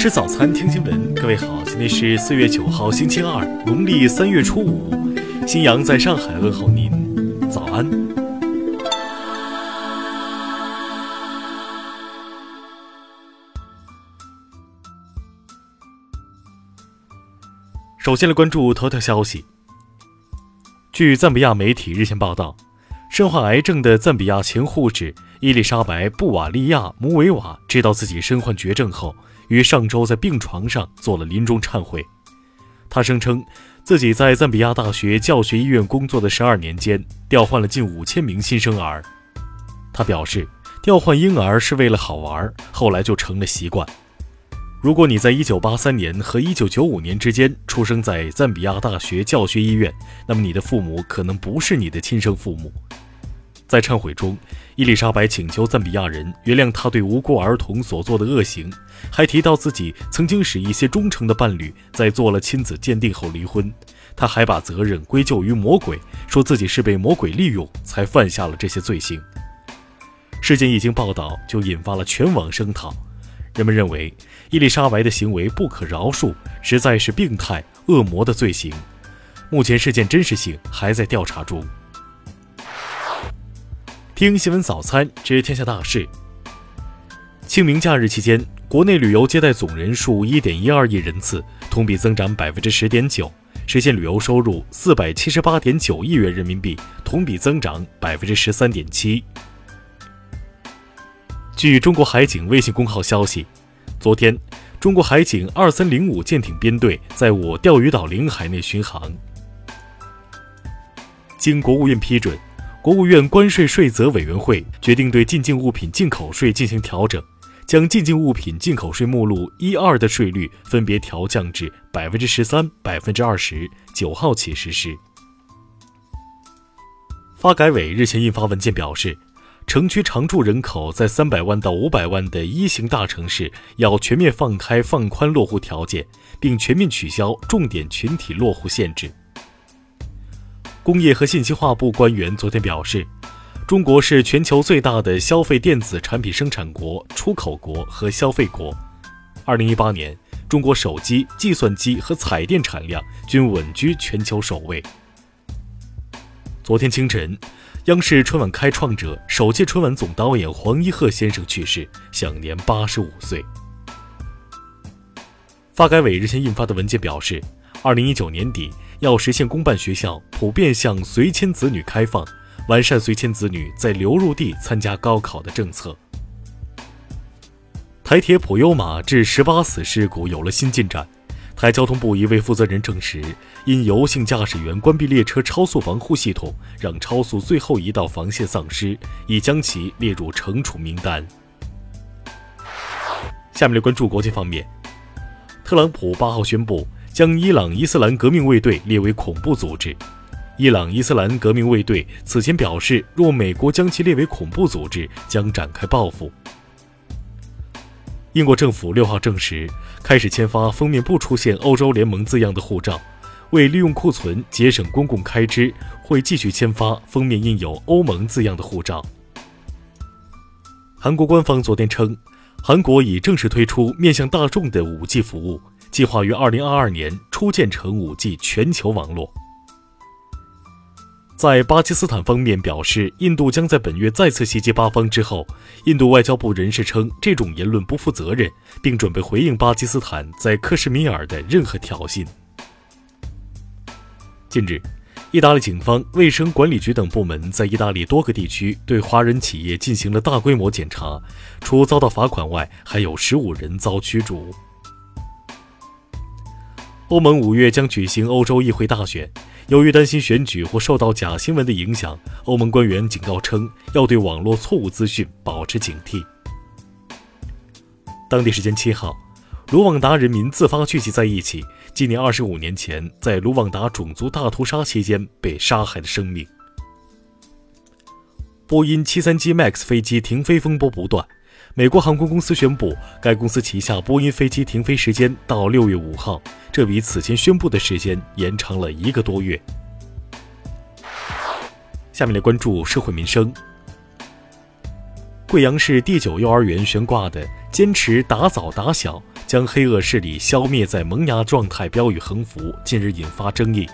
吃早餐，听新闻。各位好，今天是四月九号，星期二，农历三月初五。新阳在上海问候您，早安。首先来关注头条消息。据赞比亚媒体日前报道，身患癌症的赞比亚前护士伊丽莎白·布瓦利亚·姆维瓦知道自己身患绝症后。于上周在病床上做了临终忏悔。他声称，自己在赞比亚大学教学医院工作的十二年间，调换了近五千名新生儿。他表示，调换婴儿是为了好玩，后来就成了习惯。如果你在一九八三年和一九九五年之间出生在赞比亚大学教学医院，那么你的父母可能不是你的亲生父母。在忏悔中，伊丽莎白请求赞比亚人原谅她对无辜儿童所做的恶行，还提到自己曾经使一些忠诚的伴侣在做了亲子鉴定后离婚。她还把责任归咎于魔鬼，说自己是被魔鬼利用才犯下了这些罪行。事件一经报道，就引发了全网声讨。人们认为伊丽莎白的行为不可饶恕，实在是病态恶魔的罪行。目前事件真实性还在调查中。听新闻早餐知天下大事。清明假日期间，国内旅游接待总人数一点一二亿人次，同比增长百分之十点九，实现旅游收入四百七十八点九亿元人民币，同比增长百分之十三点七。据中国海警微信公号消息，昨天，中国海警二三零五舰艇编队在我钓鱼岛领海内巡航。经国务院批准。国务院关税税则委员会决定对进境物品进口税进行调整，将进境物品进口税目录一二的税率分别调降至百分之十三、百分之二十，九号起实施。发改委日前印发文件表示，城区常住人口在三百万到五百万的一型大城市要全面放开放宽落户条件，并全面取消重点群体落户限制。工业和信息化部官员昨天表示，中国是全球最大的消费电子产品生产国、出口国和消费国。二零一八年，中国手机、计算机和彩电产量均稳居全球首位。昨天清晨，央视春晚开创者、首届春晚总导演黄一鹤先生去世，享年八十五岁。发改委日前印发的文件表示，二零一九年底。要实现公办学校普遍向随迁子女开放，完善随迁子女在流入地参加高考的政策。台铁普悠玛致十八死事故有了新进展，台交通部一位负责人证实，因油性驾驶员关闭列车超速防护系统，让超速最后一道防线丧失，已将其列入惩处名单。下面来关注国际方面，特朗普八号宣布。将伊朗伊斯兰革命卫队列为恐怖组织。伊朗伊斯兰革命卫队此前表示，若美国将其列为恐怖组织，将展开报复。英国政府六号证实，开始签发封面不出现“欧洲联盟”字样的护照，为利用库存节省公共开支，会继续签发封面印有“欧盟”字样的护照。韩国官方昨天称，韩国已正式推出面向大众的 5G 服务。计划于二零二二年初建成五 G 全球网络。在巴基斯坦方面表示，印度将在本月再次袭击巴方之后，印度外交部人士称这种言论不负责任，并准备回应巴基斯坦在克什米尔的任何挑衅。近日，意大利警方、卫生管理局等部门在意大利多个地区对华人企业进行了大规模检查，除遭到罚款外，还有十五人遭驱逐。欧盟五月将举行欧洲议会大选，由于担心选举或受到假新闻的影响，欧盟官员警告称要对网络错误资讯保持警惕。当地时间七号，卢旺达人民自发聚集在一起，纪念二十五年前在卢旺达种族大屠杀期间被杀害的生命。波音七三七 MAX 飞机停飞风波不断。美国航空公司宣布，该公司旗下波音飞机停飞时间到六月五号，这比此前宣布的时间延长了一个多月。下面来关注社会民生。贵阳市第九幼儿园悬挂的“坚持打早打小，将黑恶势力消灭在萌芽状态标语横幅近日引发争议。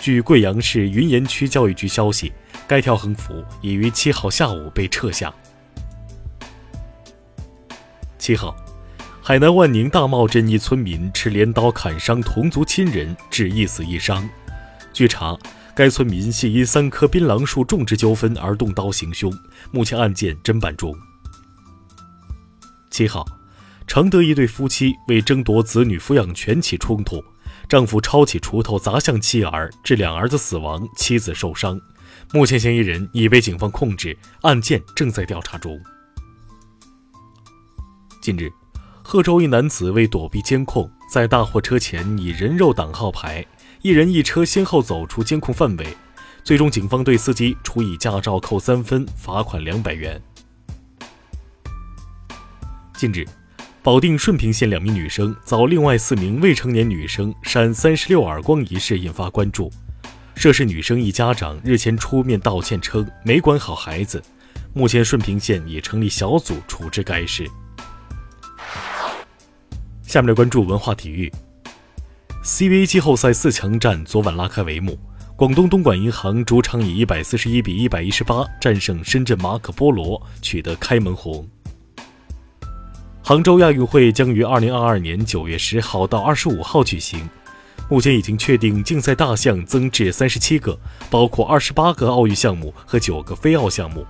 据贵阳市云岩区教育局消息，该条横幅已于七号下午被撤下。七号，海南万宁大茂镇一村民持镰刀砍伤同族亲人，致一死一伤。据查，该村民系因三棵槟榔树种植纠纷而动刀行凶，目前案件侦办中。七号，承德一对夫妻为争夺子女抚养权起冲突，丈夫抄起锄头砸向妻儿，致两儿子死亡，妻子受伤。目前嫌疑人已被警方控制，案件正在调查中。近日，贺州一男子为躲避监控，在大货车前以人肉挡号牌，一人一车先后走出监控范围，最终警方对司机处以驾照扣三分、罚款两百元。近日，保定顺平县两名女生遭另外四名未成年女生扇三十六耳光一事引发关注，涉事女生一家长日前出面道歉称没管好孩子，目前顺平县已成立小组处置该事。下面来关注文化体育。CBA 季后赛四强战昨晚拉开帷幕，广东东莞银行主场以一百四十一比一百一十八战胜深圳马可波罗，取得开门红。杭州亚运会将于二零二二年九月十号到二十五号举行，目前已经确定竞赛大项增至三十七个，包括二十八个奥运项目和九个非奥项目。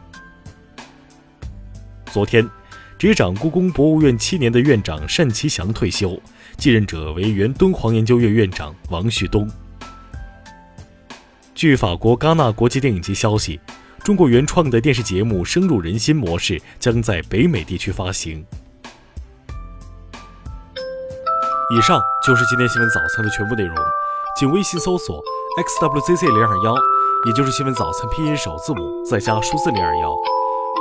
昨天。执掌故宫博物院七年的院长单霁翔退休，继任者为原敦煌研究院院长王旭东。据法国戛纳国际电影节消息，中国原创的电视节目《深入人心》模式将在北美地区发行。以上就是今天新闻早餐的全部内容，请微信搜索 xwzc 零二幺，也就是新闻早餐拼音首字母再加数字零二幺。